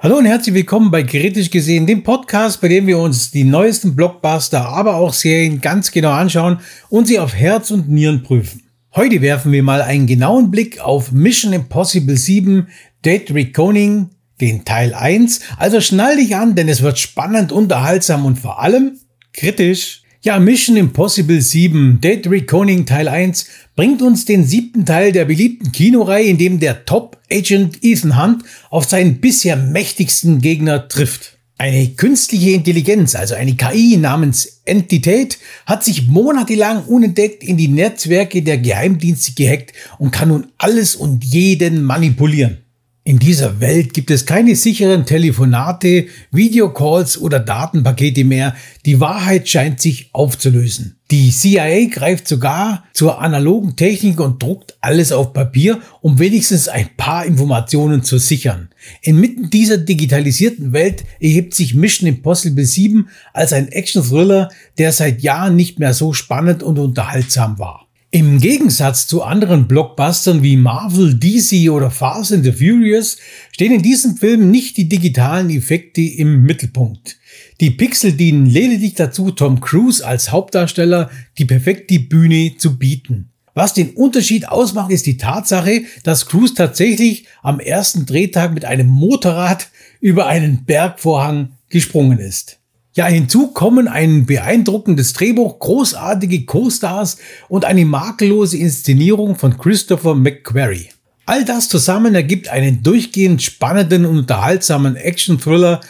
Hallo und herzlich willkommen bei Kritisch gesehen, dem Podcast, bei dem wir uns die neuesten Blockbuster, aber auch Serien ganz genau anschauen und sie auf Herz und Nieren prüfen. Heute werfen wir mal einen genauen Blick auf Mission Impossible 7 Dead Reckoning, den Teil 1. Also schnall dich an, denn es wird spannend, unterhaltsam und vor allem kritisch. Ja, Mission Impossible 7 Dead Reckoning Teil 1 bringt uns den siebten Teil der beliebten Kinoreihe, in dem der Top-Agent Ethan Hunt auf seinen bisher mächtigsten Gegner trifft. Eine künstliche Intelligenz, also eine KI namens Entität, hat sich monatelang unentdeckt in die Netzwerke der Geheimdienste gehackt und kann nun alles und jeden manipulieren. In dieser Welt gibt es keine sicheren Telefonate, Videocalls oder Datenpakete mehr. Die Wahrheit scheint sich aufzulösen. Die CIA greift sogar zur analogen Technik und druckt alles auf Papier, um wenigstens ein paar Informationen zu sichern. Inmitten dieser digitalisierten Welt erhebt sich Mission Impossible 7 als ein Action-Thriller, der seit Jahren nicht mehr so spannend und unterhaltsam war. Im Gegensatz zu anderen Blockbustern wie Marvel, DC oder Fast and the Furious stehen in diesem Film nicht die digitalen Effekte im Mittelpunkt. Die Pixel dienen lediglich dazu, Tom Cruise als Hauptdarsteller die perfekte Bühne zu bieten. Was den Unterschied ausmacht, ist die Tatsache, dass Cruise tatsächlich am ersten Drehtag mit einem Motorrad über einen Bergvorhang gesprungen ist. Ja, hinzu kommen ein beeindruckendes Drehbuch, großartige Co-Stars und eine makellose Inszenierung von Christopher McQuarrie. All das zusammen ergibt einen durchgehend spannenden und unterhaltsamen Action-Thriller,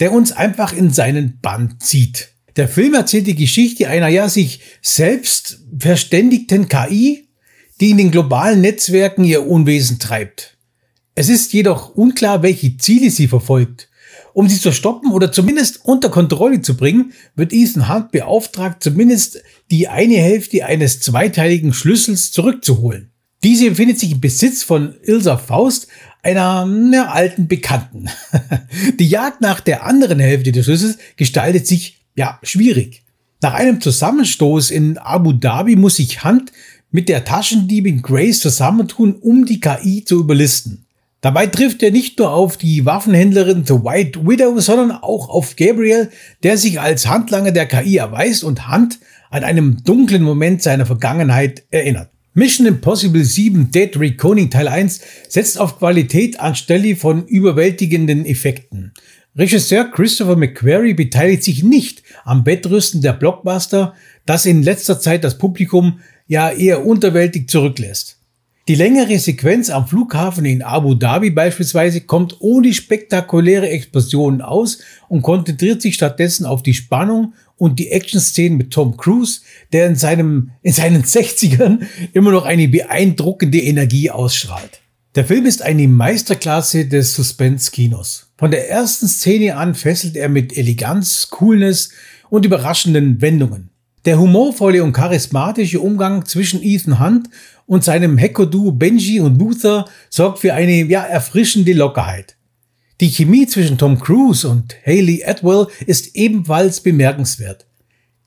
der uns einfach in seinen Bann zieht. Der Film erzählt die Geschichte einer ja sich selbst verständigten KI, die in den globalen Netzwerken ihr Unwesen treibt. Es ist jedoch unklar, welche Ziele sie verfolgt. Um sie zu stoppen oder zumindest unter Kontrolle zu bringen, wird Ethan Hunt beauftragt, zumindest die eine Hälfte eines zweiteiligen Schlüssels zurückzuholen. Diese befindet sich im Besitz von Ilsa Faust, einer, einer alten Bekannten. die Jagd nach der anderen Hälfte des Schlüssels gestaltet sich, ja, schwierig. Nach einem Zusammenstoß in Abu Dhabi muss sich Hunt mit der Taschendiebin Grace zusammentun, um die KI zu überlisten. Dabei trifft er nicht nur auf die Waffenhändlerin The White Widow, sondern auch auf Gabriel, der sich als Handlanger der KI erweist und Hunt an einem dunklen Moment seiner Vergangenheit erinnert. Mission Impossible 7 Dead Reckoning Teil 1 setzt auf Qualität anstelle von überwältigenden Effekten. Regisseur Christopher McQuarrie beteiligt sich nicht am Bettrüsten der Blockbuster, das in letzter Zeit das Publikum ja eher unterwältig zurücklässt. Die längere Sequenz am Flughafen in Abu Dhabi beispielsweise kommt ohne spektakuläre Explosionen aus und konzentriert sich stattdessen auf die Spannung und die Action-Szenen mit Tom Cruise, der in, seinem, in seinen 60ern immer noch eine beeindruckende Energie ausstrahlt. Der Film ist eine Meisterklasse des Suspense-Kinos. Von der ersten Szene an fesselt er mit Eleganz, Coolness und überraschenden Wendungen. Der humorvolle und charismatische Umgang zwischen Ethan Hunt und seinem Hecko-Duo Benji und Luther sorgt für eine ja, erfrischende Lockerheit. Die Chemie zwischen Tom Cruise und Haley Atwell ist ebenfalls bemerkenswert.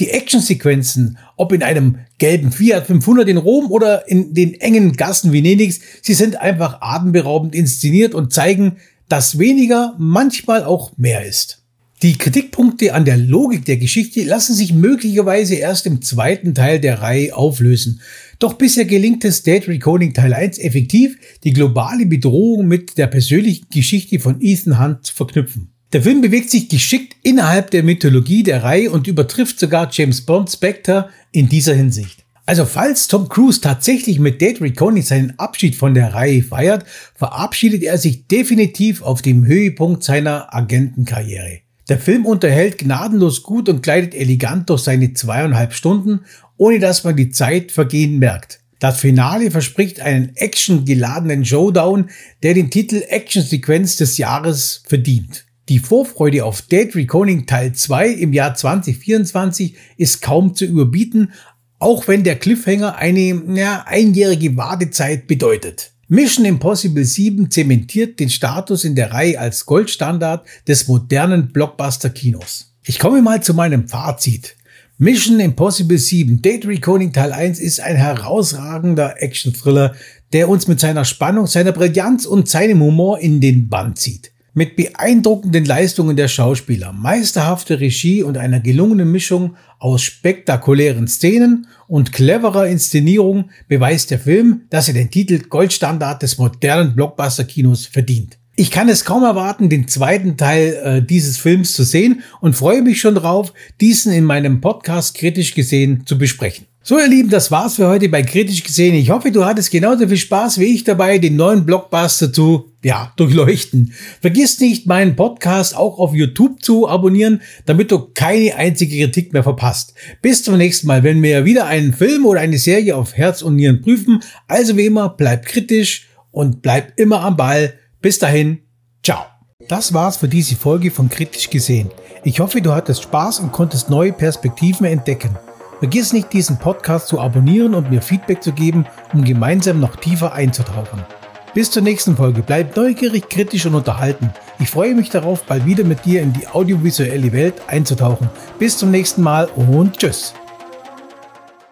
Die Actionsequenzen, ob in einem gelben Fiat 500 in Rom oder in den engen Gassen Venedigs, sie sind einfach atemberaubend inszeniert und zeigen, dass weniger manchmal auch mehr ist. Die Kritikpunkte an der Logik der Geschichte lassen sich möglicherweise erst im zweiten Teil der Reihe auflösen. Doch bisher gelingt es Dead Recording Teil 1 effektiv, die globale Bedrohung mit der persönlichen Geschichte von Ethan Hunt zu verknüpfen. Der Film bewegt sich geschickt innerhalb der Mythologie der Reihe und übertrifft sogar James Bond Spectre in dieser Hinsicht. Also falls Tom Cruise tatsächlich mit Dead Reckoning seinen Abschied von der Reihe feiert, verabschiedet er sich definitiv auf dem Höhepunkt seiner Agentenkarriere. Der Film unterhält gnadenlos gut und gleitet elegant durch seine zweieinhalb Stunden, ohne dass man die Zeit vergehen merkt. Das Finale verspricht einen actiongeladenen Showdown, der den Titel Actionsequenz des Jahres verdient. Die Vorfreude auf Dead Reckoning Teil 2 im Jahr 2024 ist kaum zu überbieten, auch wenn der Cliffhanger eine ja, einjährige Wartezeit bedeutet. Mission Impossible 7 zementiert den Status in der Reihe als Goldstandard des modernen Blockbuster-Kinos. Ich komme mal zu meinem Fazit. Mission Impossible 7 Date Recoding Teil 1 ist ein herausragender Action-Thriller, der uns mit seiner Spannung, seiner Brillanz und seinem Humor in den Bann zieht. Mit beeindruckenden Leistungen der Schauspieler, meisterhafte Regie und einer gelungenen Mischung aus spektakulären Szenen und cleverer Inszenierung beweist der Film, dass er den Titel Goldstandard des modernen Blockbuster-Kinos verdient. Ich kann es kaum erwarten, den zweiten Teil äh, dieses Films zu sehen und freue mich schon drauf, diesen in meinem Podcast kritisch gesehen zu besprechen. So ihr Lieben, das war's für heute bei Kritisch gesehen. Ich hoffe, du hattest genauso viel Spaß wie ich dabei, den neuen Blockbuster zu, ja, durchleuchten. Vergiss nicht, meinen Podcast auch auf YouTube zu abonnieren, damit du keine einzige Kritik mehr verpasst. Bis zum nächsten Mal, wenn wir wieder einen Film oder eine Serie auf Herz und Nieren prüfen. Also wie immer, bleib kritisch und bleib immer am Ball. Bis dahin, ciao. Das war's für diese Folge von Kritisch gesehen. Ich hoffe, du hattest Spaß und konntest neue Perspektiven entdecken. Vergiss nicht, diesen Podcast zu abonnieren und mir Feedback zu geben, um gemeinsam noch tiefer einzutauchen. Bis zur nächsten Folge. Bleib neugierig, kritisch und unterhalten. Ich freue mich darauf, bald wieder mit dir in die audiovisuelle Welt einzutauchen. Bis zum nächsten Mal und tschüss.